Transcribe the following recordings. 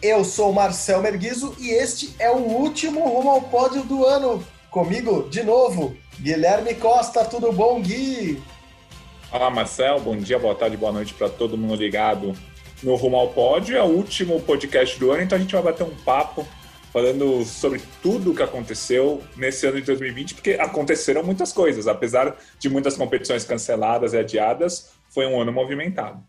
Eu sou Marcel Merguizo e este é o último Rumo ao Pódio do ano. Comigo, de novo, Guilherme Costa. Tudo bom, Gui? Olá, Marcel. Bom dia, boa tarde, boa noite para todo mundo ligado no Rumo ao Pódio. É o último podcast do ano, então a gente vai bater um papo falando sobre tudo o que aconteceu nesse ano de 2020, porque aconteceram muitas coisas, apesar de muitas competições canceladas e adiadas, foi um ano movimentado.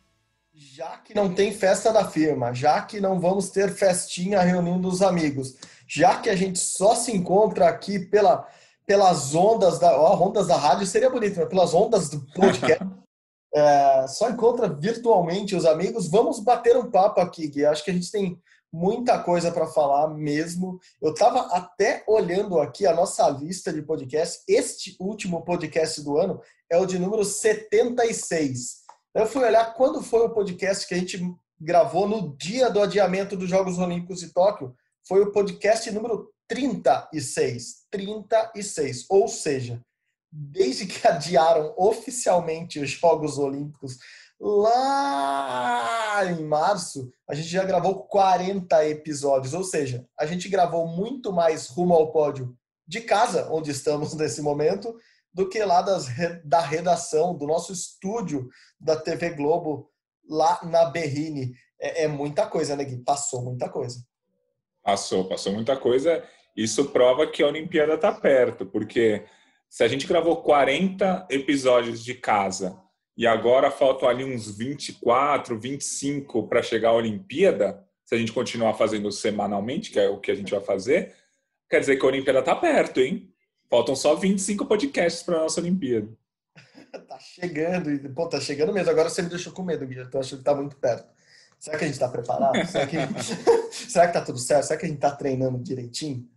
Já que não tem festa da firma, já que não vamos ter festinha reunindo os amigos, já que a gente só se encontra aqui pela, pelas ondas da. Ó, ondas da rádio seria bonito, mas pelas ondas do podcast. é, só encontra virtualmente os amigos. Vamos bater um papo aqui, Gui. Acho que a gente tem muita coisa para falar mesmo. Eu estava até olhando aqui a nossa lista de podcasts. Este último podcast do ano é o de número 76. Eu fui olhar quando foi o podcast que a gente gravou no dia do adiamento dos Jogos Olímpicos de Tóquio. Foi o podcast número 36. 36. Ou seja, desde que adiaram oficialmente os Jogos Olímpicos lá em março, a gente já gravou 40 episódios, ou seja, a gente gravou muito mais rumo ao pódio de casa, onde estamos nesse momento, do que lá das, da redação, do nosso estúdio da TV Globo, lá na Berrine. É, é muita coisa, né, Gui? Passou muita coisa. Passou, passou muita coisa. Isso prova que a Olimpíada está perto, porque se a gente gravou 40 episódios de casa e agora faltam ali uns 24, 25 para chegar à Olimpíada, se a gente continuar fazendo semanalmente, que é o que a gente vai fazer, quer dizer que a Olimpíada está perto, hein? Faltam só 25 podcasts para a nossa Olimpíada. tá chegando, pô, tá chegando mesmo. Agora você me deixou com medo, Guilherme. Eu acho que tá muito perto. Será que a gente está preparado? Será que... Será que tá tudo certo? Será que a gente está treinando direitinho?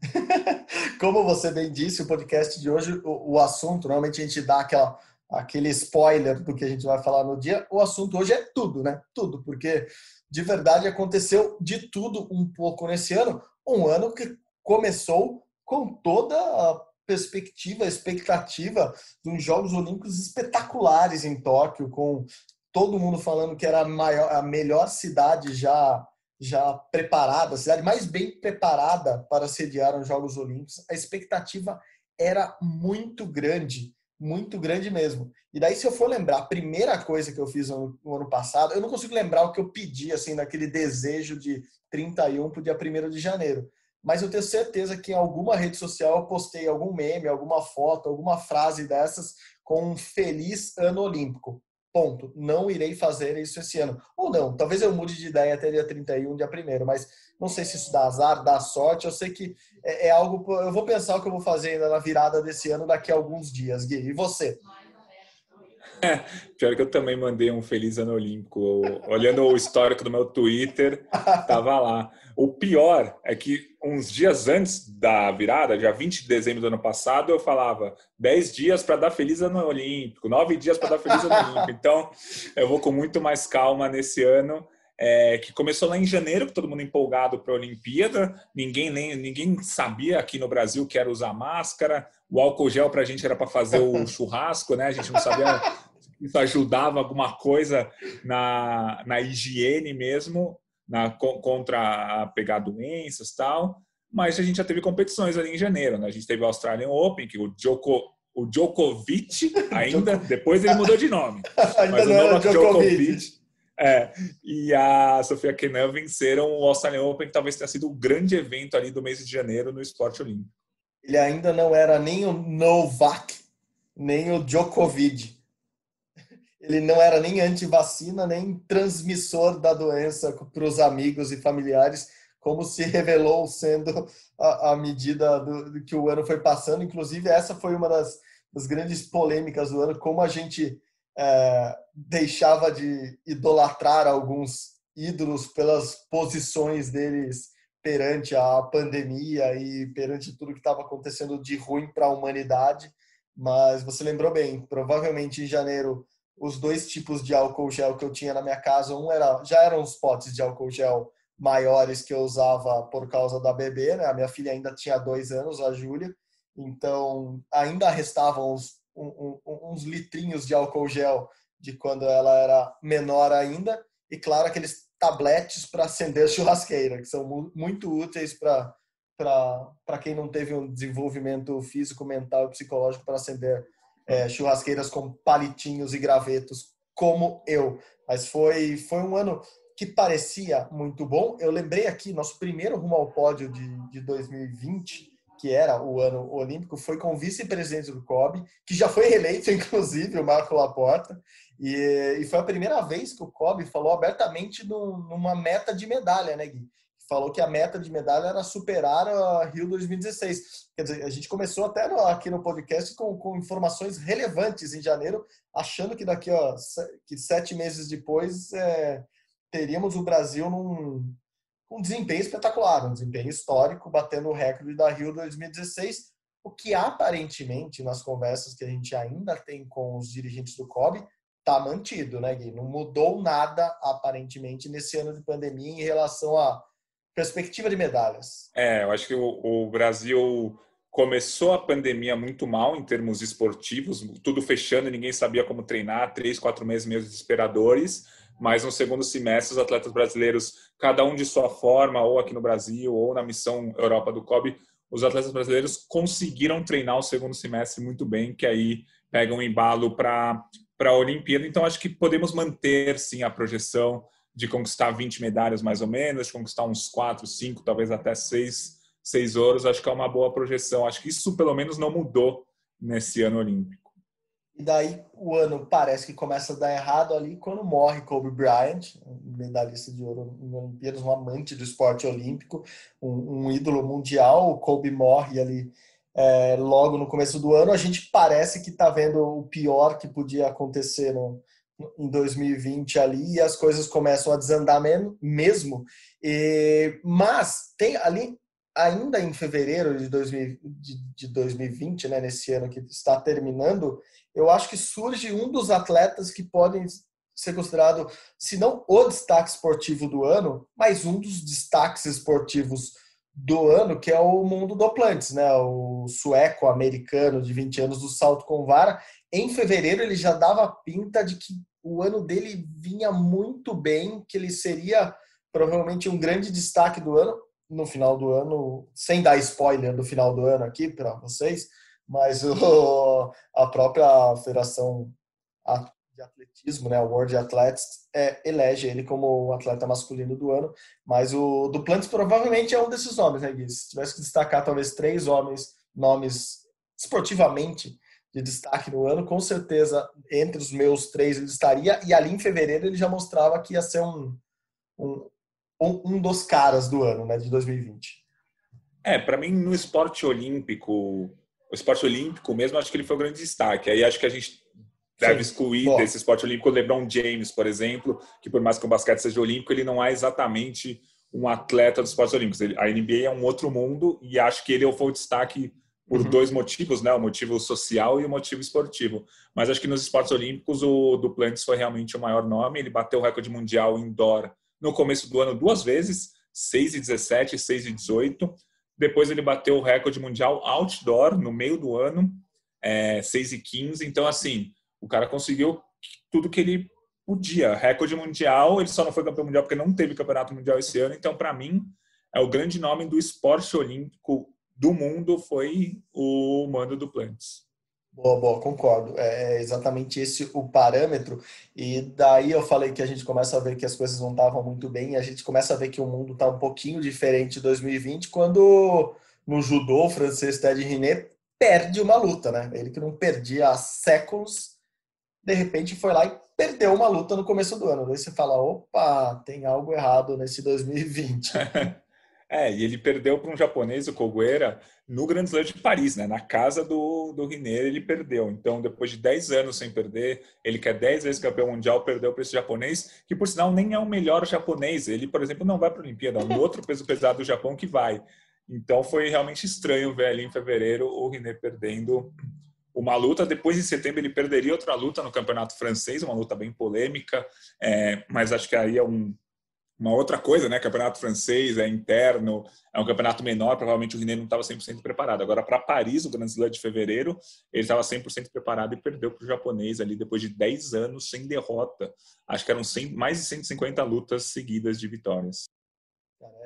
Como você bem disse, o podcast de hoje, o, o assunto, normalmente a gente dá aquela aquele spoiler do que a gente vai falar no dia, o assunto hoje é tudo, né? Tudo, porque de verdade aconteceu de tudo um pouco nesse ano, um ano que começou com toda a perspectiva, expectativa uns Jogos Olímpicos espetaculares em Tóquio, com todo mundo falando que era a, maior, a melhor cidade já já preparada, a cidade mais bem preparada para sediar os Jogos Olímpicos. A expectativa era muito grande muito grande mesmo. E daí, se eu for lembrar, a primeira coisa que eu fiz no, no ano passado, eu não consigo lembrar o que eu pedi, assim, naquele desejo de 31 para o dia 1 de janeiro. Mas eu tenho certeza que em alguma rede social eu postei algum meme, alguma foto, alguma frase dessas com um feliz ano olímpico. Ponto. Não irei fazer isso esse ano. Ou não, talvez eu mude de ideia até dia 31, dia 1 mas não sei se isso dá azar, dá sorte. Eu sei que é, é, algo. Eu vou pensar o que eu vou fazer ainda na virada desse ano daqui a alguns dias, Gui. E você? Pior que eu também mandei um feliz ano olímpico. Olhando o histórico do meu Twitter, tava lá. O pior é que uns dias antes da virada, dia 20 de dezembro do ano passado, eu falava 10 dias para dar feliz ano olímpico, 9 dias para dar feliz ano olímpico. Então, eu vou com muito mais calma nesse ano. É, que começou lá em janeiro, todo mundo empolgado para a Olimpíada, ninguém nem ninguém sabia aqui no Brasil que era usar máscara, o álcool gel para a gente era para fazer o churrasco, né? A gente não sabia isso ajudava alguma coisa na, na higiene mesmo na, contra pegar doenças tal. Mas a gente já teve competições ali em janeiro. Né? A gente teve o Australian Open, que o, Djoko, o Djokovic ainda, depois ele mudou de nome. ainda mas não o Novak Djokovic. Djokovic é, e a Sofia Kenan venceram o Australian Open, que talvez tenha sido o grande evento ali do mês de janeiro no esporte olímpico. Ele ainda não era nem o Novak, nem o Djokovic. Ele não era nem anti-vacina, nem transmissor da doença para os amigos e familiares, como se revelou sendo a medida do, do, que o ano foi passando. Inclusive, essa foi uma das, das grandes polêmicas do ano, como a gente é, deixava de idolatrar alguns ídolos pelas posições deles perante a pandemia e perante tudo que estava acontecendo de ruim para a humanidade. Mas você lembrou bem, provavelmente em janeiro os dois tipos de álcool gel que eu tinha na minha casa, um era já eram os potes de álcool gel maiores que eu usava por causa da bebê, né? A minha filha ainda tinha dois anos, a Júlia, então ainda restavam uns, um, um, uns litrinhos de álcool gel de quando ela era menor ainda, e claro aqueles tabletes para acender churrasqueira, que são muito úteis para quem não teve um desenvolvimento físico, mental e psicológico para acender é, churrasqueiras com palitinhos e gravetos, como eu. Mas foi, foi um ano que parecia muito bom. Eu lembrei aqui, nosso primeiro rumo ao pódio de, de 2020, que era o ano olímpico, foi com o vice-presidente do COB, que já foi reeleito, inclusive, o Marco Laporta, e, e foi a primeira vez que o COB falou abertamente no, numa meta de medalha, né, Gui? Falou que a meta de medalha era superar a Rio 2016. Quer dizer, a gente começou até no, aqui no podcast com, com informações relevantes em janeiro, achando que daqui a que sete meses depois é, teríamos o Brasil num um desempenho espetacular, um desempenho histórico, batendo o recorde da Rio 2016, o que aparentemente, nas conversas que a gente ainda tem com os dirigentes do COB, está mantido, né, Gui? Não mudou nada, aparentemente, nesse ano de pandemia em relação à perspectiva de medalhas. É, eu acho que o, o Brasil começou a pandemia muito mal em termos esportivos, tudo fechando, ninguém sabia como treinar, três, quatro meses meio desesperadores mas no segundo semestre os atletas brasileiros, cada um de sua forma, ou aqui no Brasil, ou na missão Europa do COB, os atletas brasileiros conseguiram treinar o segundo semestre muito bem, que aí pega um embalo para a Olimpíada. Então, acho que podemos manter, sim, a projeção de conquistar 20 medalhas, mais ou menos, de conquistar uns 4, 5, talvez até 6, 6 ouros. Acho que é uma boa projeção. Acho que isso, pelo menos, não mudou nesse ano olímpico. E daí o ano parece que começa a dar errado ali quando morre Kobe Bryant, medalhista de ouro em Olimpíadas, um amante do esporte olímpico, um, um ídolo mundial. O Kobe morre ali é, logo no começo do ano. A gente parece que está vendo o pior que podia acontecer no, em 2020 ali e as coisas começam a desandar mesmo. E, mas tem ali ainda em fevereiro de, 2000, de, de 2020, né, nesse ano que está terminando, eu acho que surge um dos atletas que podem ser considerado, se não o destaque esportivo do ano, mas um dos destaques esportivos do ano, que é o mundo do Plantes, né? O sueco-americano de 20 anos do salto com vara. Em fevereiro ele já dava pinta de que o ano dele vinha muito bem, que ele seria provavelmente um grande destaque do ano no final do ano, sem dar spoiler do final do ano aqui para vocês, mas o, a própria Federação de Atletismo, né, World Athletics, é, elege ele como o atleta masculino do ano, mas o Duplantis provavelmente é um desses nomes, né, Gui? Se tivesse que destacar talvez três homens, nomes esportivamente de destaque no ano, com certeza entre os meus três ele estaria, e ali em fevereiro ele já mostrava que ia ser um, um, um dos caras do ano, né, de 2020. É, para mim no esporte olímpico o esporte olímpico mesmo, acho que ele foi um grande destaque. Aí acho que a gente deve excluir Bom. desse esporte olímpico o LeBron James, por exemplo, que por mais que o basquete seja olímpico, ele não é exatamente um atleta dos esportes olímpicos. a NBA é um outro mundo e acho que ele foi o destaque por uhum. dois motivos, né? O motivo social e o motivo esportivo. Mas acho que nos esportes olímpicos o Duplantis foi realmente o maior nome. Ele bateu o recorde mundial indoor no começo do ano duas vezes, 6 e 17 e 6 e 18. Depois ele bateu o recorde mundial outdoor no meio do ano, é, 6 e 15. Então, assim, o cara conseguiu tudo que ele podia. Recorde mundial, ele só não foi campeão mundial porque não teve campeonato mundial esse ano. Então, para mim, é o grande nome do esporte olímpico do mundo foi o Mando Duplantis. Boa, boa, concordo. É, é exatamente esse o parâmetro. E daí eu falei que a gente começa a ver que as coisas não estavam muito bem, e a gente começa a ver que o mundo está um pouquinho diferente em 2020, quando no judô o francês Ted Riné perde uma luta, né? Ele que não perdia há séculos, de repente foi lá e perdeu uma luta no começo do ano. Daí você fala, opa, tem algo errado nesse 2020. É, e ele perdeu para um japonês, o Kogueira, no Grand Slam de Paris, né? Na casa do, do Riner, ele perdeu. Então, depois de 10 anos sem perder, ele que é 10 vezes campeão mundial, perdeu para esse japonês, que por sinal nem é o melhor japonês. Ele, por exemplo, não vai para a Olimpíada, é um outro peso pesado do Japão que vai. Então, foi realmente estranho ver ali em fevereiro o Riner perdendo uma luta. Depois, em setembro, ele perderia outra luta no campeonato francês, uma luta bem polêmica, é, mas acho que aí é um uma outra coisa, né? Campeonato francês é interno, é um campeonato menor, provavelmente o René não estava 100% preparado. Agora, para Paris, o Grand Slam de fevereiro, ele estava 100% preparado e perdeu para o japonês ali depois de 10 anos sem derrota. Acho que eram 100, mais de 150 lutas seguidas de vitórias.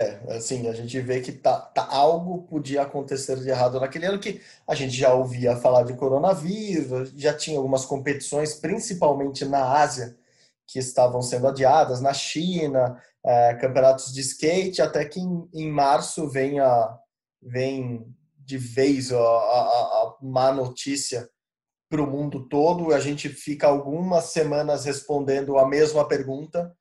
É, assim, a gente vê que tá, tá, algo podia acontecer de errado naquele ano que a gente já ouvia falar de coronavírus, já tinha algumas competições, principalmente na Ásia, que estavam sendo adiadas, na China, é, campeonatos de skate, até que em, em março vem, a, vem de vez a, a, a má notícia para o mundo todo. A gente fica algumas semanas respondendo a mesma pergunta: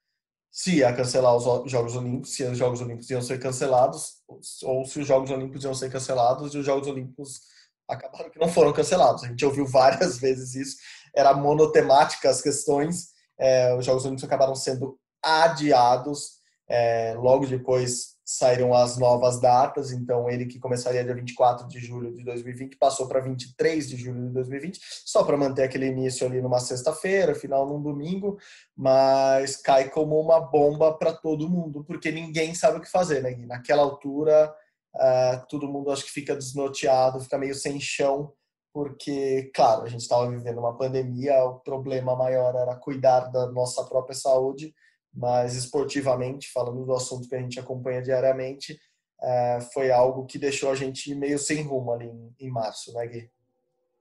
se ia cancelar os Jogos Olímpicos, se os Jogos Olímpicos iam ser cancelados, ou se os Jogos Olímpicos iam ser cancelados e os Jogos Olímpicos acabaram que não foram cancelados. A gente ouviu várias vezes isso. Era monotemática as questões. É, os Jogos Olímpicos acabaram sendo adiados. É, logo depois saíram as novas datas, então ele que começaria dia 24 de julho de 2020 passou para 23 de julho de 2020, só para manter aquele início ali numa sexta-feira, final num domingo, mas cai como uma bomba para todo mundo, porque ninguém sabe o que fazer, né? Gui? Naquela altura, uh, todo mundo acho que fica desnorteado, fica meio sem chão, porque, claro, a gente estava vivendo uma pandemia, o problema maior era cuidar da nossa própria saúde, mas esportivamente, falando do assunto que a gente acompanha diariamente, é, foi algo que deixou a gente meio sem rumo ali em, em março, né, Gui?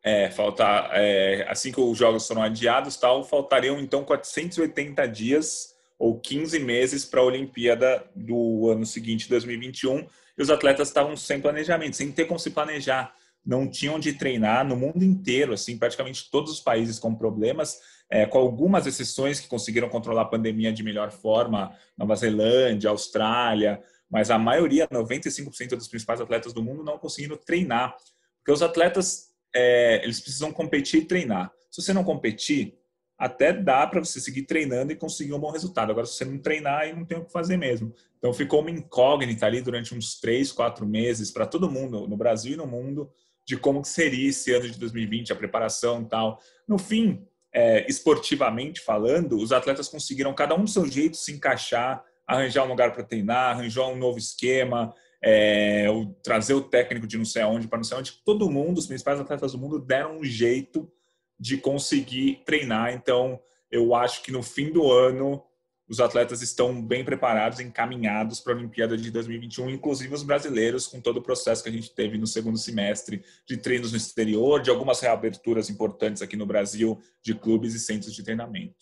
É, falta, é, assim que os jogos foram adiados, tal, faltariam então 480 dias ou 15 meses para a Olimpíada do ano seguinte, 2021, e os atletas estavam sem planejamento, sem ter como se planejar, não tinham de treinar no mundo inteiro, assim, praticamente todos os países com problemas, é, com algumas exceções que conseguiram controlar a pandemia de melhor forma, Nova Zelândia, Austrália, mas a maioria, 95% dos principais atletas do mundo não conseguiram treinar, porque os atletas é, eles precisam competir e treinar. Se você não competir, até dá para você seguir treinando e conseguir um bom resultado. Agora, se você não treinar, aí não tem o que fazer mesmo. Então, ficou uma incógnita ali durante uns três, quatro meses para todo mundo, no Brasil e no mundo, de como que seria esse ano de 2020, a preparação e tal. No fim, é, esportivamente falando, os atletas conseguiram, cada um do seu jeito, se encaixar, arranjar um lugar para treinar, arranjar um novo esquema, é, trazer o técnico de não sei aonde para não sei onde. Todo mundo, os principais atletas do mundo, deram um jeito de conseguir treinar. Então, eu acho que no fim do ano os atletas estão bem preparados, encaminhados para a Olimpíada de 2021, inclusive os brasileiros, com todo o processo que a gente teve no segundo semestre de treinos no exterior, de algumas reaberturas importantes aqui no Brasil, de clubes e centros de treinamento.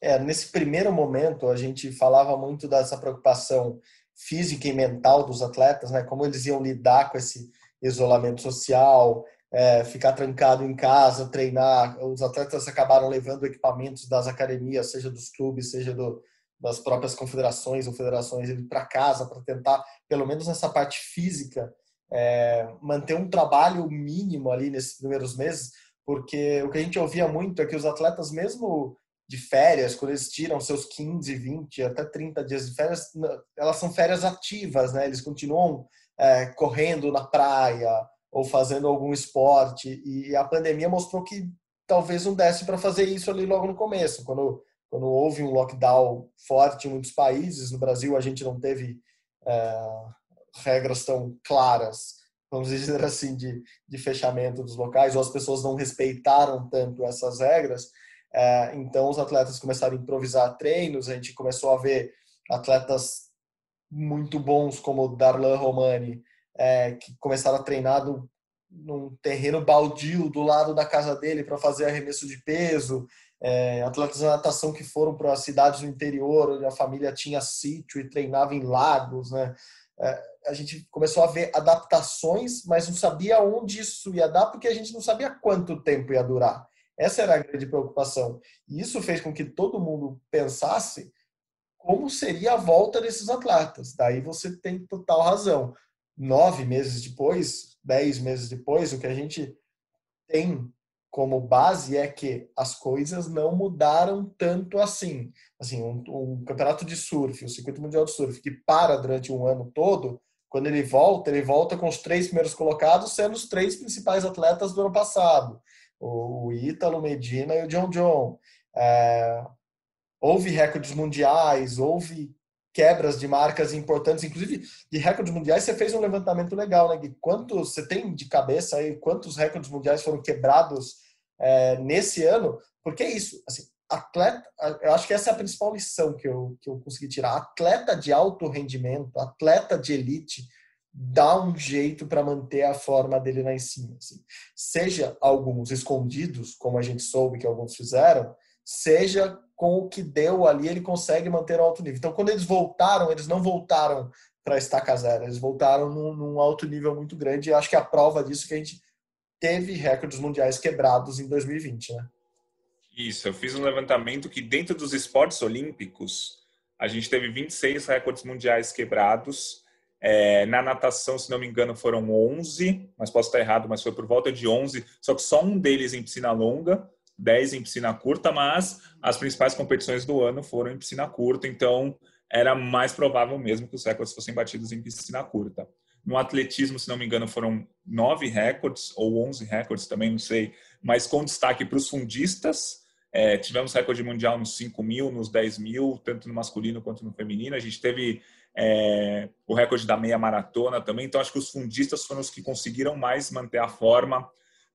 É, nesse primeiro momento, a gente falava muito dessa preocupação física e mental dos atletas, né? Como eles iam lidar com esse isolamento social, é, ficar trancado em casa, treinar. Os atletas acabaram levando equipamentos das academias, seja dos clubes, seja do, das próprias confederações ou federações para casa para tentar, pelo menos nessa parte física, é, manter um trabalho mínimo ali nesses primeiros meses, porque o que a gente ouvia muito é que os atletas, mesmo de férias, quando eles tiram seus 15, 20, até 30 dias de férias, elas são férias ativas, né? Eles continuam é, correndo na praia ou fazendo algum esporte, e a pandemia mostrou que talvez não desse para fazer isso ali logo no começo, quando quando houve um lockdown forte em muitos países. No Brasil, a gente não teve é, regras tão claras, vamos dizer assim, de, de fechamento dos locais, ou as pessoas não respeitaram tanto essas regras. É, então, os atletas começaram a improvisar treinos, a gente começou a ver atletas muito bons, como Darlan Romani, é, que começaram a treinar num terreno baldio do lado da casa dele para fazer arremesso de peso é, atletas de natação que foram para cidades do interior, onde a família tinha sítio e treinava em lagos, né? É, a gente começou a ver adaptações, mas não sabia onde isso ia dar, porque a gente não sabia quanto tempo ia durar. Essa era a grande preocupação. E isso fez com que todo mundo pensasse como seria a volta desses atletas. Daí você tem total razão. Nove meses depois, dez meses depois, o que a gente tem como base é que as coisas não mudaram tanto assim. Assim, um, um, campeonato de surf, o circuito mundial de surf, que para durante um ano todo, quando ele volta, ele volta com os três primeiros colocados, sendo os três principais atletas do ano passado: o, Ítalo, Medina e o John John. É, houve recordes mundiais, houve quebras de marcas importantes, inclusive de recordes mundiais. Você fez um levantamento legal, né? Gui? Quantos você tem de cabeça aí? Quantos recordes mundiais foram quebrados é, nesse ano? Porque é isso, assim, atleta. Eu acho que essa é a principal lição que eu que eu consegui tirar. Atleta de alto rendimento, atleta de elite dá um jeito para manter a forma dele lá em cima. Assim. Seja alguns escondidos, como a gente soube que alguns fizeram, seja com o que deu ali, ele consegue manter o alto nível. Então, quando eles voltaram, eles não voltaram para estaca zero, eles voltaram num, num, alto nível muito grande. E acho que a prova disso é que a gente teve recordes mundiais quebrados em 2020, né? Isso, eu fiz um levantamento que dentro dos esportes olímpicos, a gente teve 26 recordes mundiais quebrados. É, na natação, se não me engano, foram 11, mas posso estar errado, mas foi por volta de 11, só que só um deles em piscina longa. 10 em piscina curta, mas as principais competições do ano foram em piscina curta, então era mais provável mesmo que os recordes fossem batidos em piscina curta. No atletismo, se não me engano, foram nove recordes, ou 11 recordes também, não sei, mas com destaque para os fundistas. É, tivemos recorde mundial nos 5 mil, nos 10 mil, tanto no masculino quanto no feminino. A gente teve é, o recorde da meia maratona também, então acho que os fundistas foram os que conseguiram mais manter a forma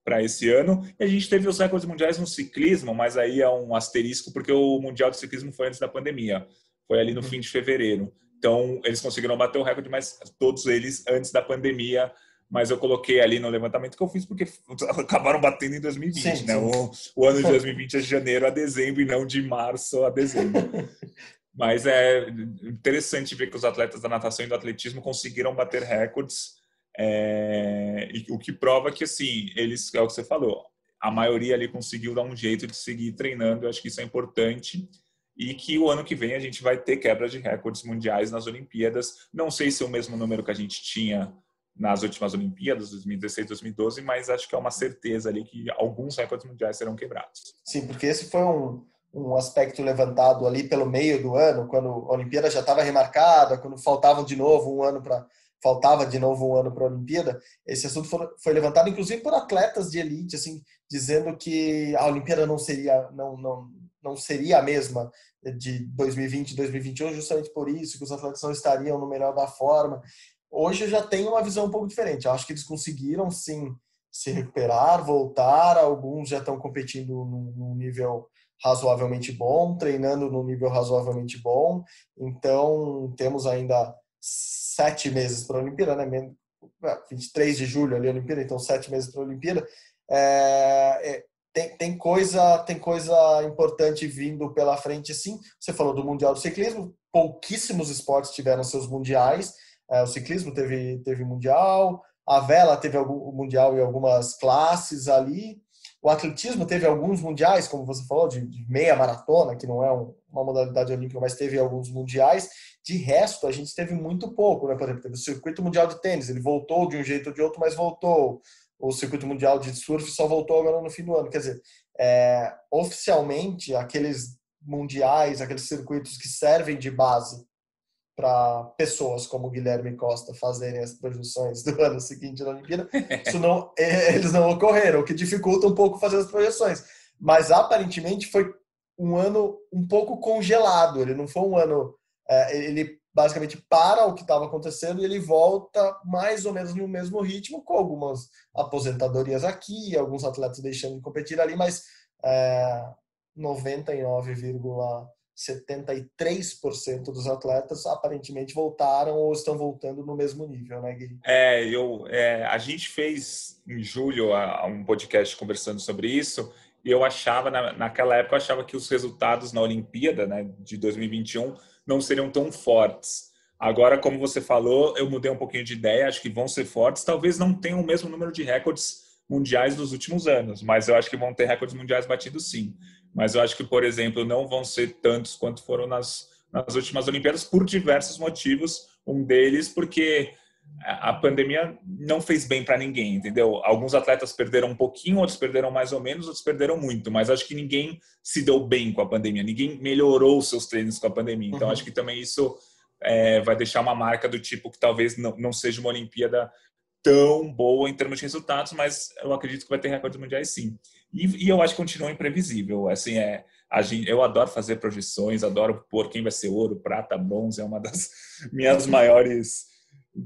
para esse ano. E a gente teve os recordes mundiais no ciclismo, mas aí é um asterisco porque o Mundial de Ciclismo foi antes da pandemia. Foi ali no uhum. fim de fevereiro. Então, eles conseguiram bater o recorde, mas todos eles antes da pandemia. Mas eu coloquei ali no levantamento que eu fiz porque acabaram batendo em 2020, sim, né? Sim. O, o, ano de 2020 é de janeiro a dezembro e não de março a dezembro. mas é interessante ver que os atletas da natação e do atletismo conseguiram bater recordes é, e, o que prova que, assim, eles, é o que você falou, a maioria ali conseguiu dar um jeito de seguir treinando, eu acho que isso é importante. E que o ano que vem a gente vai ter quebra de recordes mundiais nas Olimpíadas. Não sei se é o mesmo número que a gente tinha nas últimas Olimpíadas, 2016, 2012, mas acho que é uma certeza ali que alguns recordes mundiais serão quebrados. Sim, porque esse foi um, um aspecto levantado ali pelo meio do ano, quando a Olimpíada já estava remarcada, quando faltava de novo um ano para faltava de novo um ano para a Olimpíada, esse assunto foi, levantado inclusive por atletas de elite, assim, dizendo que a Olimpíada não seria não não não seria a mesma de 2020 e 2021 justamente por isso que os atletas não estariam no melhor da forma. Hoje eu já tenho uma visão um pouco diferente. Eu acho que eles conseguiram sim se recuperar, voltar. Alguns já estão competindo num nível razoavelmente bom, treinando num nível razoavelmente bom. Então temos ainda sete meses para a Olimpíada, né? 23 de julho ali a Olimpíada, então sete meses para a Olimpíada. É, é, tem, tem, coisa, tem coisa importante vindo pela frente, sim. Você falou do Mundial do Ciclismo, pouquíssimos esportes tiveram seus mundiais. É, o ciclismo teve, teve mundial, a vela teve algum mundial em algumas classes ali. O atletismo teve alguns mundiais, como você falou, de, de meia maratona, que não é um, uma modalidade olímpica, mas teve alguns mundiais. De resto, a gente teve muito pouco, né? Por exemplo, teve o circuito mundial de tênis, ele voltou de um jeito ou de outro, mas voltou. O circuito mundial de surf só voltou agora no fim do ano. Quer dizer, é, oficialmente, aqueles mundiais, aqueles circuitos que servem de base para pessoas como Guilherme Costa fazerem as projeções do ano seguinte na Olimpíada, isso não, é, eles não ocorreram, o que dificulta um pouco fazer as projeções. Mas aparentemente foi um ano um pouco congelado, ele não foi um ano é, ele basicamente para o que estava acontecendo e ele volta mais ou menos no mesmo ritmo, com algumas aposentadorias aqui, alguns atletas deixando de competir ali, mas é, 99,73% dos atletas aparentemente voltaram ou estão voltando no mesmo nível, né, Gui? É, eu, é, a gente fez em julho um podcast conversando sobre isso eu achava, na, naquela época, eu achava que os resultados na Olimpíada né, de 2021 não seriam tão fortes. Agora, como você falou, eu mudei um pouquinho de ideia, acho que vão ser fortes. Talvez não tenham o mesmo número de recordes mundiais dos últimos anos, mas eu acho que vão ter recordes mundiais batidos sim. Mas eu acho que, por exemplo, não vão ser tantos quanto foram nas nas últimas Olimpíadas por diversos motivos. Um deles porque a pandemia não fez bem para ninguém, entendeu? Alguns atletas perderam um pouquinho, outros perderam mais ou menos, outros perderam muito, mas acho que ninguém se deu bem com a pandemia, ninguém melhorou os seus treinos com a pandemia. Então, uhum. acho que também isso é, vai deixar uma marca do tipo que talvez não, não seja uma Olimpíada tão boa em termos de resultados, mas eu acredito que vai ter recordes mundiais sim. E, e eu acho que continua imprevisível. Assim, é, gente, eu adoro fazer projeções, adoro pôr quem vai ser ouro, prata, bronze, é uma das minhas maiores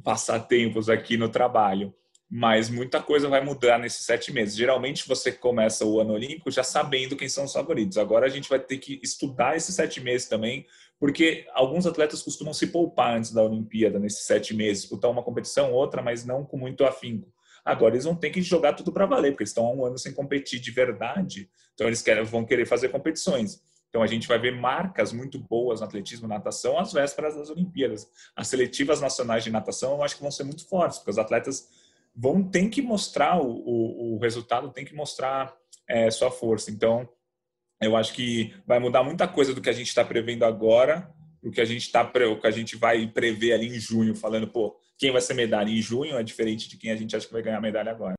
passatempos aqui no trabalho. Mas muita coisa vai mudar nesses sete meses. Geralmente você começa o ano olímpico já sabendo quem são os favoritos. Agora a gente vai ter que estudar esses sete meses também, porque alguns atletas costumam se poupar antes da Olimpíada, nesses sete meses, disputar uma competição, outra, mas não com muito afinco. Agora eles vão ter que jogar tudo para valer, porque estão há um ano sem competir de verdade. Então eles querem, vão querer fazer competições. Então a gente vai ver marcas muito boas no atletismo e natação às vésperas das Olimpíadas. As seletivas nacionais de natação eu acho que vão ser muito fortes, porque os atletas vão ter que mostrar o, o, o resultado, tem que mostrar é, sua força. Então eu acho que vai mudar muita coisa do que a gente está prevendo agora, o que a gente está o que a gente vai prever ali em junho, falando, pô, quem vai ser medalha em junho é diferente de quem a gente acha que vai ganhar medalha agora.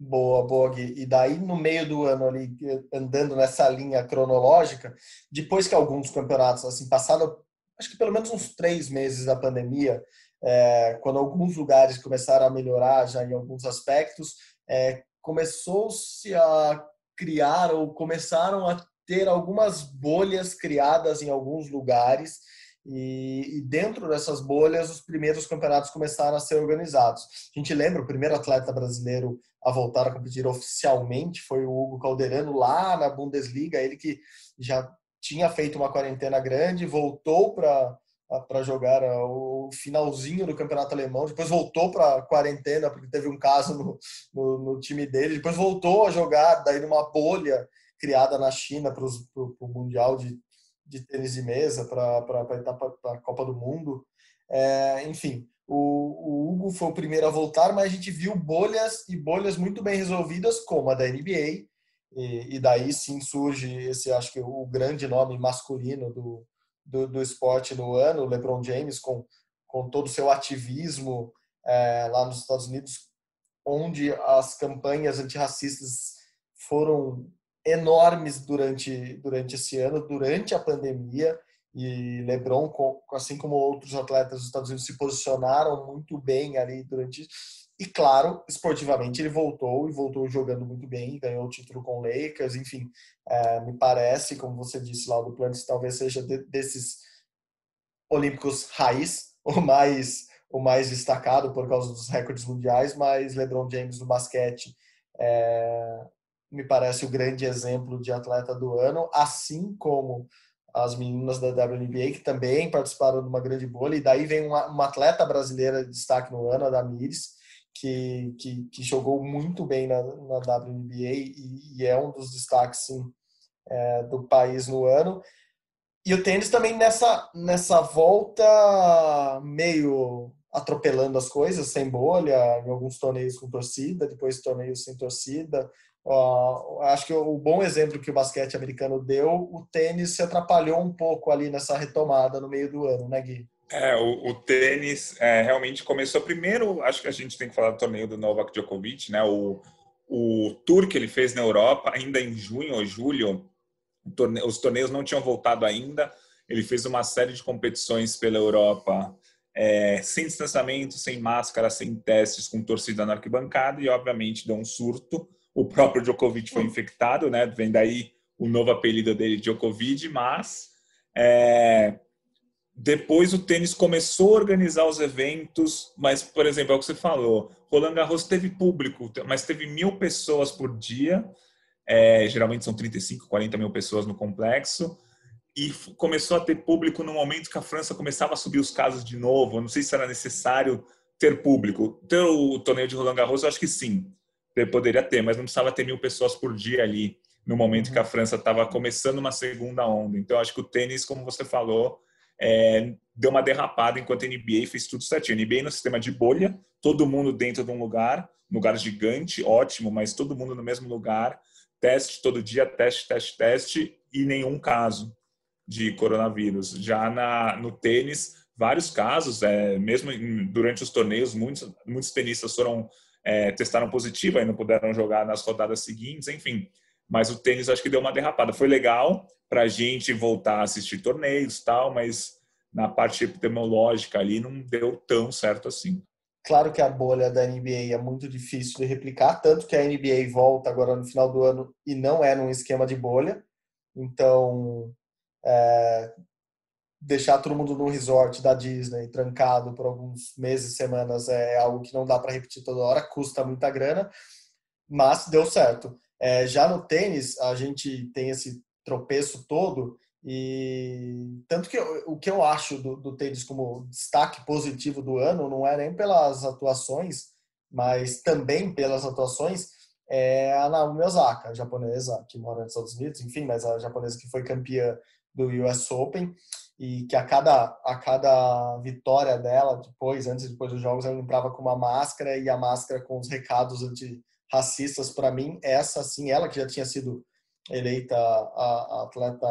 Boa, boa, Gui. E daí, no meio do ano ali, andando nessa linha cronológica, depois que alguns campeonatos, assim, passaram, acho que pelo menos uns três meses da pandemia, é, quando alguns lugares começaram a melhorar já em alguns aspectos, é, começou-se a criar ou começaram a ter algumas bolhas criadas em alguns lugares e, dentro dessas bolhas os primeiros campeonatos começaram a ser organizados. A gente lembra o primeiro atleta brasileiro a voltar a competir oficialmente foi o Hugo Calderano lá na Bundesliga, ele que já tinha feito uma quarentena grande, voltou para para jogar o finalzinho do campeonato alemão, depois voltou para quarentena porque teve um caso no, no, no, time dele, depois voltou a jogar daí numa bolha criada na China para o mundial de, de tênis de mesa, para a Copa do Mundo, é, enfim, o, o, Hugo foi o primeiro a voltar, mas a gente viu bolhas e bolhas muito bem resolvidas, como a da NBA, e, e daí sim surge esse, acho que o grande nome masculino do, do, do esporte no ano, o LeBron James, com, com todo o seu ativismo é, lá nos Estados Unidos, onde as campanhas antirracistas foram enormes durante, durante esse ano, durante a pandemia e LeBron, assim como outros atletas dos Estados Unidos, se posicionaram muito bem ali durante e claro, esportivamente ele voltou e voltou jogando muito bem, ganhou o título com o Lakers, enfim, é, me parece, como você disse lá do Plantes, talvez seja de, desses olímpicos raiz, o mais o mais destacado por causa dos recordes mundiais, mas LeBron James no basquete é, me parece o grande exemplo de atleta do ano, assim como as meninas da WNBA, que também participaram de uma grande bolha, e daí vem uma, uma atleta brasileira de destaque no ano, a Damires, que, que, que, jogou muito bem na, na WNBA e, e, é um dos destaques, sim, é, do país no ano. E o tênis também nessa, nessa volta meio atropelando as coisas, sem bolha, em alguns torneios com torcida, depois torneios sem torcida, Uh, acho que o bom exemplo que o basquete americano deu, o tênis se atrapalhou um pouco ali nessa retomada no meio do ano, né, Gui? É, o, o tênis é, realmente começou primeiro, acho que a gente tem que falar do torneio do Novak Djokovic, né? O, o tour que ele fez na Europa, ainda em junho ou julho, os torneios não tinham voltado ainda. Ele fez uma série de competições pela Europa é, sem distanciamento, sem máscara, sem testes, com torcida na arquibancada e, obviamente, deu um surto o próprio Djokovic foi infectado, né? Vem daí o novo apelido dele, Djokovic, mas é, depois o tênis começou a organizar os eventos, mas, por exemplo, é o que você falou, Roland Garros teve público, mas teve mil pessoas por dia, é, geralmente são 35, 40 mil pessoas no complexo, e começou a ter público no momento que a França começava a subir os casos de novo. não sei se era necessário ter público. Ter o torneio de Roland Garros, eu acho que sim poderia ter, mas não precisava ter mil pessoas por dia ali no momento que a França estava começando uma segunda onda. Então, acho que o tênis, como você falou, é, deu uma derrapada enquanto a NBA fez tudo certinho. A NBA no sistema de bolha, todo mundo dentro de um lugar, lugar gigante, ótimo, mas todo mundo no mesmo lugar, teste todo dia, teste, teste, teste, e nenhum caso. de coronavírus. Já na, no tênis, vários casos, é, mesmo durante os torneios, muitos, muitos tenistas foram é, testaram positivo, aí não puderam jogar nas rodadas seguintes, enfim. Mas o tênis acho que deu uma derrapada. Foi legal para a gente voltar a assistir torneios tal, mas na parte epidemiológica ali não deu tão certo assim. Claro que a bolha da NBA é muito difícil de replicar, tanto que a NBA volta agora no final do ano e não é num esquema de bolha. Então, é, deixar todo mundo no resort da Disney trancado por alguns meses, semanas é algo que não dá para repetir toda hora, custa muita grana, mas deu certo. É, já no tênis, a gente tem esse tropeço todo e tanto que eu, o que eu acho do, do tênis como destaque positivo do ano não é nem pelas atuações, mas também pelas atuações é a Naomi Osaka, a japonesa que mora nos Estados Unidos, enfim, mas a japonesa que foi campeã do US Open e que a cada, a cada vitória dela, depois, antes e depois dos jogos, ela entrava com uma máscara e a máscara com os recados antirracistas para mim, essa sim, ela que já tinha sido eleita a, a atleta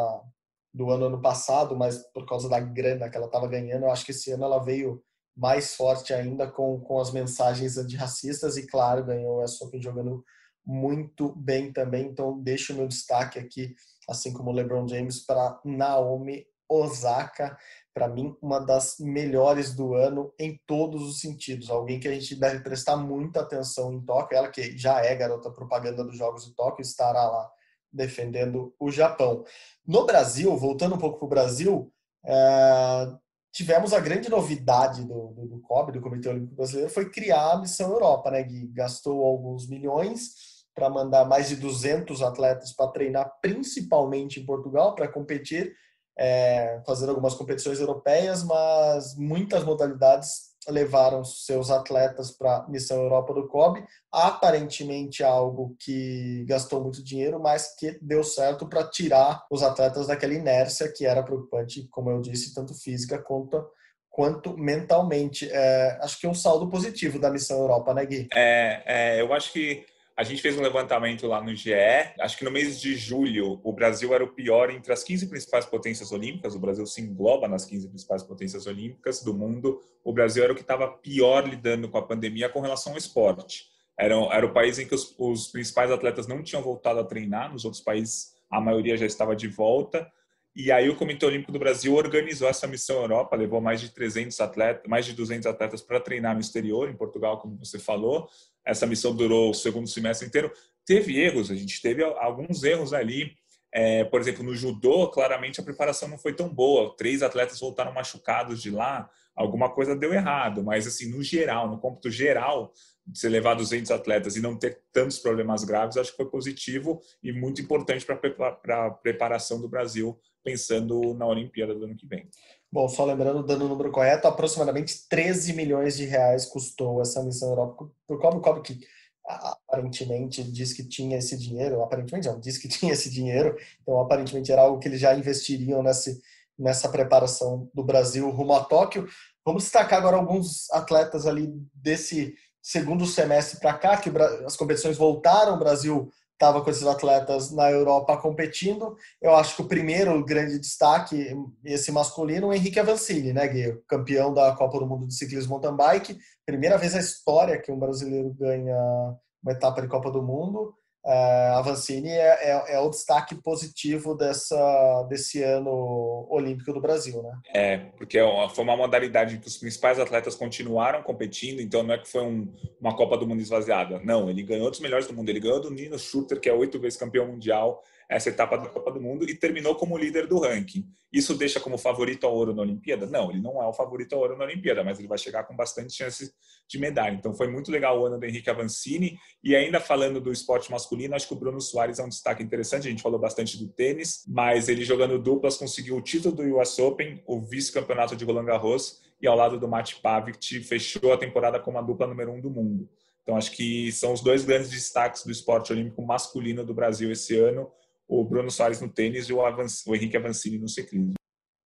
do ano ano passado, mas por causa da grana que ela estava ganhando, eu acho que esse ano ela veio mais forte ainda com, com as mensagens antirracistas e, claro, ganhou a Open jogando muito bem também. Então, deixo meu destaque aqui, assim como o LeBron James, para Naomi Osaka. Para mim, uma das melhores do ano em todos os sentidos. Alguém que a gente deve prestar muita atenção em Tóquio. Ela que já é garota propaganda dos Jogos de Tóquio, estará lá defendendo o Japão. No Brasil, voltando um pouco para o Brasil, é, tivemos a grande novidade do, do, do COB, do Comitê Olímpico Brasileiro, foi criar a Missão Europa, né, Gui? Gastou alguns milhões para mandar mais de 200 atletas para treinar, principalmente em Portugal, para competir, é, fazer algumas competições europeias, mas muitas modalidades levaram seus atletas para a Missão Europa do COB, aparentemente algo que gastou muito dinheiro, mas que deu certo para tirar os atletas daquela inércia que era preocupante, como eu disse, tanto física quanto quanto mentalmente. É, acho que é um saldo positivo da Missão Europa, né, Gui? É, é eu acho que a gente fez um levantamento lá no GE. Acho que no mês de julho, o Brasil era o pior entre as 15 principais potências olímpicas. O Brasil se engloba nas 15 principais potências olímpicas do mundo. O Brasil era o que estava pior lidando com a pandemia com relação ao esporte. Era, era o país em que os, os principais atletas não tinham voltado a treinar. Nos outros países, a maioria já estava de volta. E aí o Comitê Olímpico do Brasil organizou essa missão Europa, levou mais de 300 atletas, mais de 200 atletas para treinar no exterior, em Portugal, como você falou. Essa missão durou o segundo semestre inteiro. Teve erros, a gente teve alguns erros ali. É, por exemplo, no judô, claramente a preparação não foi tão boa. Três atletas voltaram machucados de lá. Alguma coisa deu errado, mas assim, no geral, no cômputo geral, você levar 200 atletas e não ter tantos problemas graves, acho que foi positivo e muito importante para a preparação do Brasil, pensando na Olimpíada do ano que vem. Bom, só lembrando, dando o número correto, aproximadamente 13 milhões de reais custou essa missão Europa por Cobre, que aparentemente diz que tinha esse dinheiro, aparentemente não, diz que tinha esse dinheiro, então aparentemente era algo que eles já investiriam nesse, nessa preparação do Brasil rumo a Tóquio. Vamos destacar agora alguns atletas ali desse segundo semestre para cá, que as competições voltaram, o Brasil estava com esses atletas na Europa competindo. Eu acho que o primeiro grande destaque, esse masculino, o Henrique Avancini, né, Gui? Campeão da Copa do Mundo de Ciclismo Mountain Bike. Primeira vez na história que um brasileiro ganha uma etapa de Copa do Mundo. Uh, a Vancini é, é, é, o destaque positivo dessa, desse ano olímpico do Brasil, né? É, porque é foi uma modalidade que os principais atletas continuaram competindo, então não é que foi um, uma Copa do Mundo esvaziada. Não, ele ganhou dos melhores do mundo. Ele ganhou do Nino Schurter, que é oito vezes campeão mundial essa etapa da Copa do Mundo e terminou como líder do ranking. Isso deixa como favorito ao ouro na Olimpíada? Não, ele não é o favorito ao ouro na Olimpíada, mas ele vai chegar com bastante chance de medalha. Então foi muito legal o ano do Henrique Avancini. E ainda falando do esporte masculino, acho que o Bruno Soares é um destaque interessante. A gente falou bastante do tênis, mas ele jogando duplas conseguiu o título do US Open, o vice-campeonato de Roland Garros e ao lado do Mate Pavic fechou a temporada como a dupla número um do mundo. Então acho que são os dois grandes destaques do esporte olímpico masculino do Brasil esse ano o Bruno Soares no tênis e o, Avanc o Henrique Avancini no ciclismo.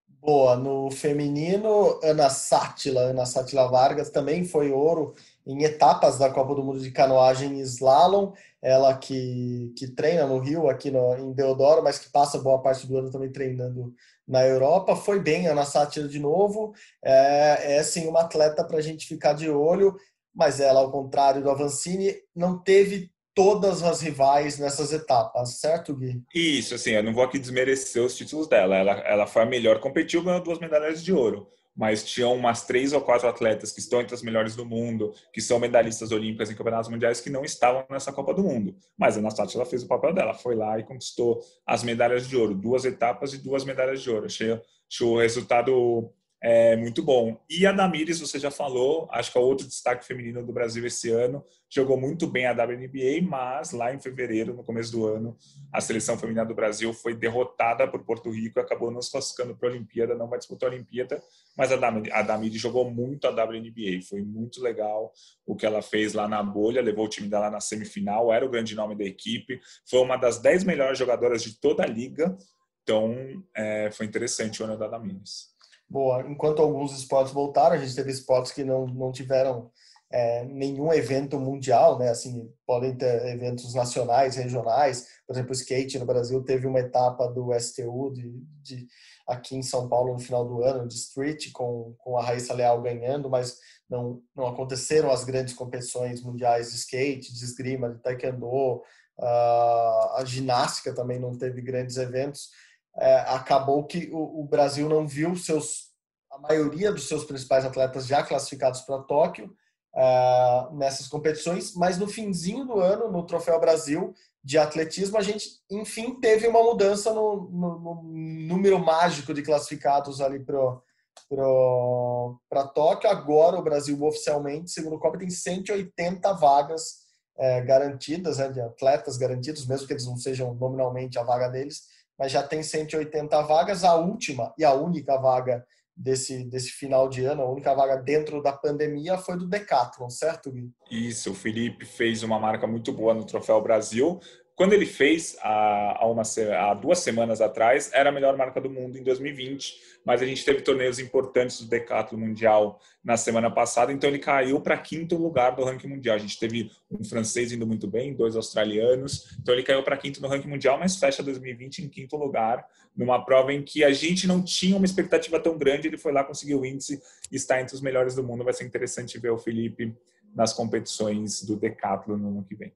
Boa. No feminino, Ana Sátila, Ana Sátila Vargas também foi ouro em etapas da Copa do Mundo de Canoagem e Slalom. Ela que, que treina no Rio, aqui no, em Deodoro, mas que passa boa parte do ano também treinando na Europa. Foi bem, Ana Sátila de novo. É, é sim uma atleta para a gente ficar de olho, mas ela, ao contrário do Avancini, não teve todas as rivais nessas etapas, certo, Gui? Isso, assim, eu não vou aqui desmerecer os títulos dela. Ela, ela foi a melhor, competiu, ganhou duas medalhas de ouro. Mas tinham umas três ou quatro atletas que estão entre as melhores do mundo, que são medalhistas olímpicas em campeonatos mundiais, que não estavam nessa Copa do Mundo. Mas a Anastasia ela fez o papel dela, foi lá e conquistou as medalhas de ouro, duas etapas e duas medalhas de ouro. Achei, achei o resultado é muito bom. E a Damires, você já falou, acho que é outro destaque feminino do Brasil esse ano. Jogou muito bem a WNBA, mas lá em fevereiro, no começo do ano, a seleção feminina do Brasil foi derrotada por Porto Rico e acabou não se classificando para a Olimpíada, não vai disputar a Olimpíada, mas a Damires jogou muito a WNBA. Foi muito legal o que ela fez lá na bolha, levou o time dela na semifinal, era o grande nome da equipe, foi uma das dez melhores jogadoras de toda a liga. Então, é, foi interessante o ano da Damires. Boa. Enquanto alguns esportes voltaram, a gente teve esportes que não, não tiveram é, nenhum evento mundial, né? Assim, podem ter eventos nacionais, regionais. Por exemplo, o skate no Brasil teve uma etapa do STU de, de aqui em São Paulo no final do ano, de street, com, com a Raíssa Leal ganhando, mas não, não aconteceram as grandes competições mundiais de skate, de esgrima, de taekwondo. Uh, a ginástica também não teve grandes eventos é, acabou que o, o, Brasil não viu seus, a maioria dos seus principais atletas já classificados para Tóquio é, nessas competições, mas no finzinho do ano, no Troféu Brasil de atletismo, a gente, enfim, teve uma mudança no, no, no número mágico de classificados ali para Tóquio. Agora, o Brasil oficialmente, segundo o COP, tem 180 vagas é, garantidas, né, de atletas garantidos, mesmo que eles não sejam nominalmente a vaga deles, mas já tem 180 vagas. A última e a única vaga desse, desse final de ano, a única vaga dentro da pandemia foi do Decathlon, certo, Gui? Isso, o Felipe fez uma marca muito boa no Troféu Brasil. Quando ele fez, há, uma, há duas semanas atrás, era a melhor marca do mundo em 2020, mas a gente teve torneios importantes do Decathlon Mundial na semana passada, então ele caiu para quinto lugar do ranking mundial. A gente teve um francês indo muito bem, dois australianos, então ele caiu para quinto no ranking mundial, mas fecha 2020 em quinto lugar, numa prova em que a gente não tinha uma expectativa tão grande, ele foi lá, conseguiu o índice e está entre os melhores do mundo. Vai ser interessante ver o Felipe nas competições do Decathlon no ano que vem.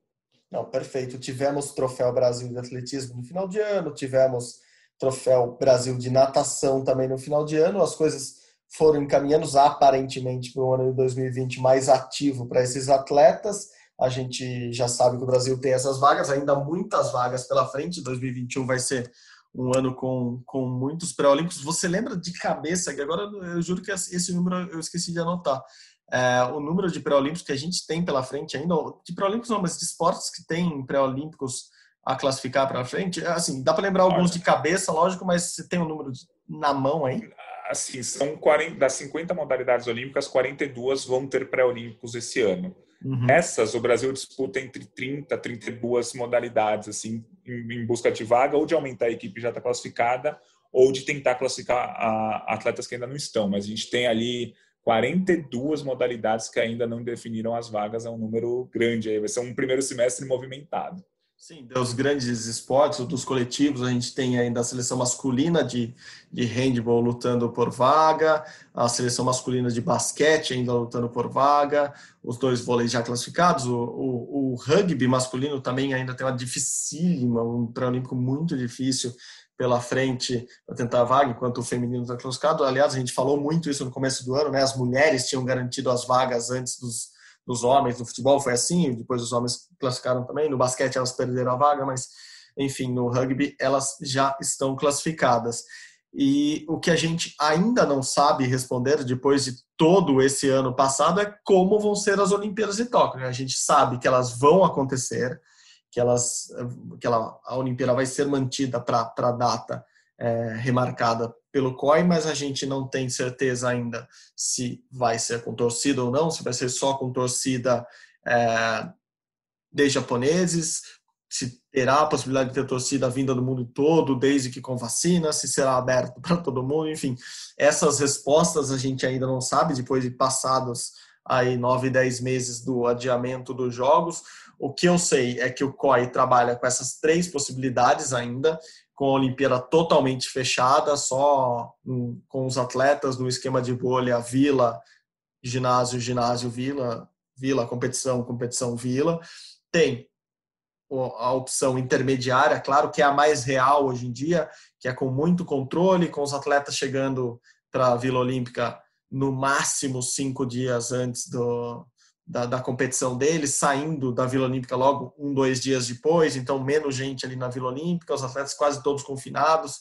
Não, perfeito. Tivemos Troféu Brasil de Atletismo no final de ano, tivemos Troféu Brasil de Natação também no final de ano. As coisas foram encaminhando aparentemente para o ano de 2020 mais ativo para esses atletas. A gente já sabe que o Brasil tem essas vagas, ainda muitas vagas pela frente. 2021 vai ser um ano com, com muitos pré-olímpicos. Você lembra de cabeça, que agora eu juro que esse número eu esqueci de anotar é, o número de pré-olímpicos que a gente tem pela frente ainda, de pré-olímpicos não, mas de esportes que tem pré-olímpicos a classificar para frente, assim, dá para lembrar alguns de cabeça, lógico, mas você tem um número de, na mão aí? Assim, são 40, das 50 modalidades olímpicas, 42 vão ter pré-olímpicos esse ano. Uhum. Essas, o Brasil disputa entre 30 e 32 modalidades, assim, em, em, busca de vaga, ou de aumentar a equipe já está classificada, ou de tentar classificar a, atletas que ainda não estão. Mas a gente tem ali 42 modalidades que ainda não definiram as vagas, é um número grande aí, vai ser um primeiro semestre movimentado. Sim, dos grandes esportes, dos coletivos, a gente tem ainda a seleção masculina de, de handball lutando por vaga, a seleção masculina de basquete ainda lutando por vaga, os dois vôleis já classificados, o, o, o rugby masculino também ainda tem uma dificílima, um pré-olímpico muito difícil pela frente para tentar a vaga, enquanto o feminino está classificado. Aliás, a gente falou muito isso no começo do ano, né? As mulheres tinham garantido as vagas antes dos, dos homens. No futebol foi assim, depois os homens classificaram também. No basquete elas perderam a vaga, mas enfim, no rugby elas já estão classificadas. E o que a gente ainda não sabe responder depois de todo esse ano passado é como vão ser as Olimpíadas de Tóquio. A gente sabe que elas vão acontecer, que, elas, que ela, a Olimpíada vai ser mantida para a data é, remarcada pelo COI, mas a gente não tem certeza ainda se vai ser com torcida ou não, se vai ser só com torcida é, de japoneses, se terá a possibilidade de ter torcida vinda do mundo todo, desde que com vacina, se será aberto para todo mundo, enfim. Essas respostas a gente ainda não sabe, depois de passados aí nove, dez meses do adiamento dos jogos. O que eu sei é que o COI trabalha com essas três possibilidades ainda, com a Olimpíada totalmente fechada, só com os atletas no esquema de bolha, vila, ginásio, ginásio, vila, vila, competição, competição, vila. Tem a opção intermediária, claro que é a mais real hoje em dia, que é com muito controle, com os atletas chegando para a Vila Olímpica no máximo cinco dias antes do, da, da, competição deles, saindo da Vila Olímpica logo um, dois dias depois, então menos gente ali na Vila Olímpica, os atletas quase todos confinados,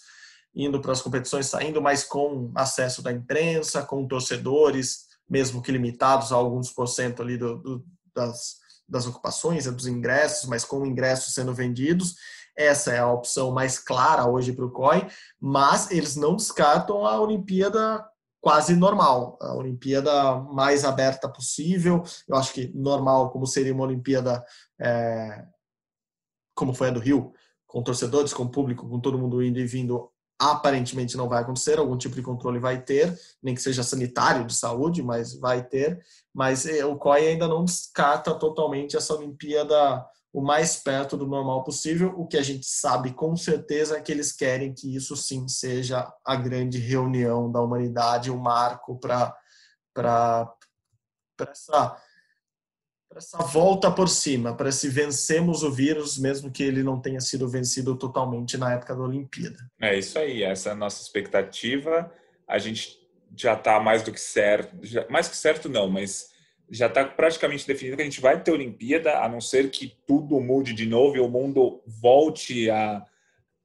indo para as competições, saindo, mas com acesso da imprensa, com torcedores, mesmo que limitados a alguns por cento ali do, do, das, das ocupações, dos ingressos, mas com ingressos sendo vendidos. Essa é a opção mais clara hoje para o COI, mas eles não descartam a Olimpíada quase normal, a Olimpíada mais aberta possível. Eu acho que normal, como seria uma Olimpíada é, como foi a do Rio, com torcedores, com público, com todo mundo indo e vindo, aparentemente não vai acontecer. Algum tipo de controle vai ter, nem que seja sanitário de saúde, mas vai ter. Mas é, o COI ainda não descarta totalmente essa Olimpíada o mais perto do normal possível. O que a gente sabe com certeza é que eles querem que isso sim seja a grande reunião da humanidade, o um marco para essa, essa volta por cima, para se vencemos o vírus, mesmo que ele não tenha sido vencido totalmente na época da Olimpíada. É isso aí, essa é a nossa expectativa. A gente já está mais do que certo, já, mais que certo não, mas já está praticamente definido que a gente vai ter Olimpíada, a não ser que tudo mude de novo e o mundo volte a,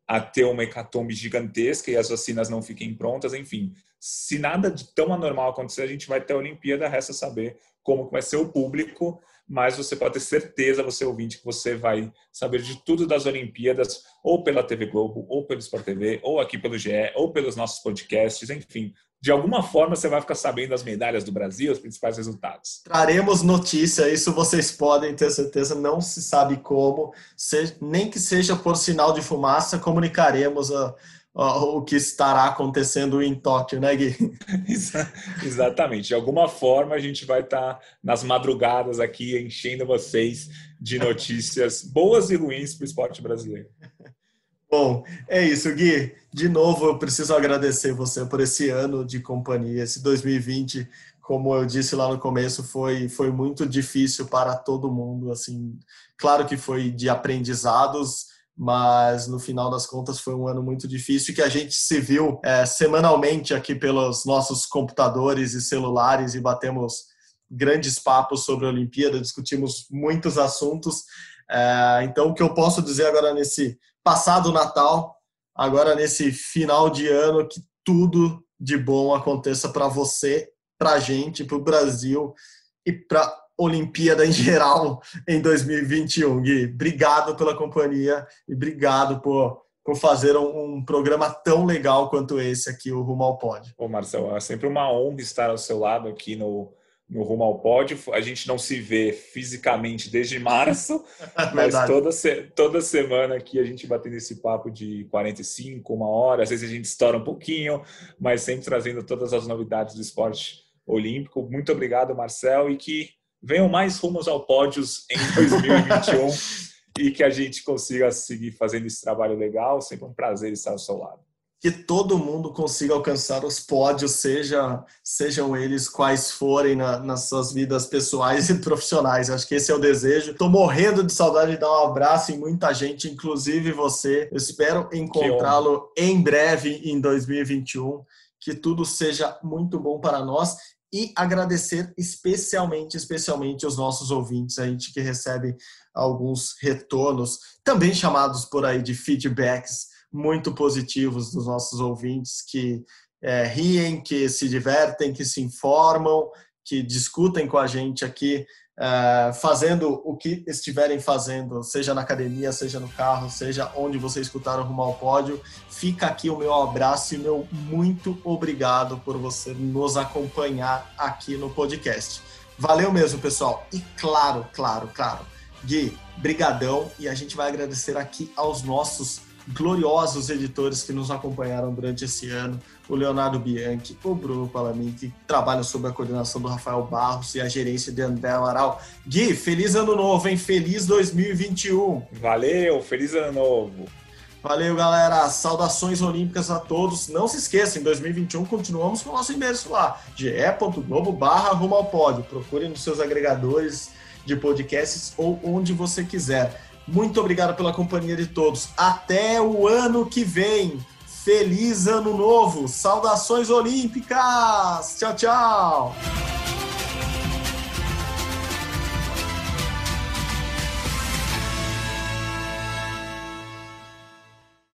a ter uma hecatombe gigantesca e as vacinas não fiquem prontas, enfim. Se nada de tão anormal acontecer, a gente vai ter a Olimpíada, resta saber como vai ser o público, mas você pode ter certeza, você ouvinte, que você vai saber de tudo das Olimpíadas, ou pela TV Globo, ou pelo Sport TV, ou aqui pelo GE, ou pelos nossos podcasts, enfim de alguma forma você vai ficar sabendo as medalhas do Brasil, os principais resultados. Traremos notícia, isso vocês podem ter certeza, não se sabe como, nem que seja por sinal de fumaça, comunicaremos a, a, o que estará acontecendo em Tóquio, né, Gui? Exatamente, de alguma forma a gente vai estar nas madrugadas aqui enchendo vocês de notícias boas e ruins para o esporte brasileiro. Bom, é isso, Gui. De novo, eu preciso agradecer você por esse ano de companhia. Esse 2020, como eu disse lá no começo, foi, foi muito difícil para todo mundo. Assim, claro que foi de aprendizados, mas no final das contas foi um ano muito difícil que a gente se viu é, semanalmente aqui pelos nossos computadores e celulares e batemos grandes papos sobre a Olimpíada, discutimos muitos assuntos. É, então, o que eu posso dizer agora nesse passado Natal, agora nesse final de ano, que tudo de bom aconteça para você, para a gente, para o Brasil e para Olimpíada em geral em 2021. Gui, obrigado pela companhia e obrigado por, por fazer um, um programa tão legal quanto esse aqui, o Rumo ao Pódio. Ô Marcelo, é sempre uma honra estar ao seu lado aqui no no Rumo ao Pódio. A gente não se vê fisicamente desde março, mas toda, toda semana aqui a gente batendo esse papo de 45, uma hora. Às vezes a gente estoura um pouquinho, mas sempre trazendo todas as novidades do esporte olímpico. Muito obrigado, Marcel, e que venham mais rumos ao pódios em 2021 e que a gente consiga seguir fazendo esse trabalho legal. Sempre um prazer estar ao seu lado que todo mundo consiga alcançar os pódios, seja, sejam eles quais forem na, nas suas vidas pessoais e profissionais. Acho que esse é o desejo. Estou morrendo de saudade de dar um abraço em muita gente, inclusive você. Eu espero encontrá-lo em breve em 2021. Que tudo seja muito bom para nós e agradecer especialmente, especialmente os nossos ouvintes, a gente que recebe alguns retornos, também chamados por aí de feedbacks muito positivos dos nossos ouvintes que é, riem, que se divertem, que se informam, que discutem com a gente aqui, é, fazendo o que estiverem fazendo, seja na academia, seja no carro, seja onde você escutar o Rumo ao Pódio. Fica aqui o meu abraço e meu muito obrigado por você nos acompanhar aqui no podcast. Valeu mesmo, pessoal. E claro, claro, claro Gui, brigadão e a gente vai agradecer aqui aos nossos gloriosos editores que nos acompanharam durante esse ano, o Leonardo Bianchi, o Bruno Palamin, que trabalham sob a coordenação do Rafael Barros e a gerência de André Amaral. Gui, feliz ano novo, hein? Feliz 2021. Valeu, feliz ano novo. Valeu, galera. Saudações olímpicas a todos. Não se esqueçam, em 2021 continuamos com o nosso e-mail lá, ge.globo barra rumo ao pódio. Procure nos seus agregadores de podcasts ou onde você quiser. Muito obrigado pela companhia de todos. Até o ano que vem. Feliz ano novo. Saudações olímpicas. Tchau, tchau.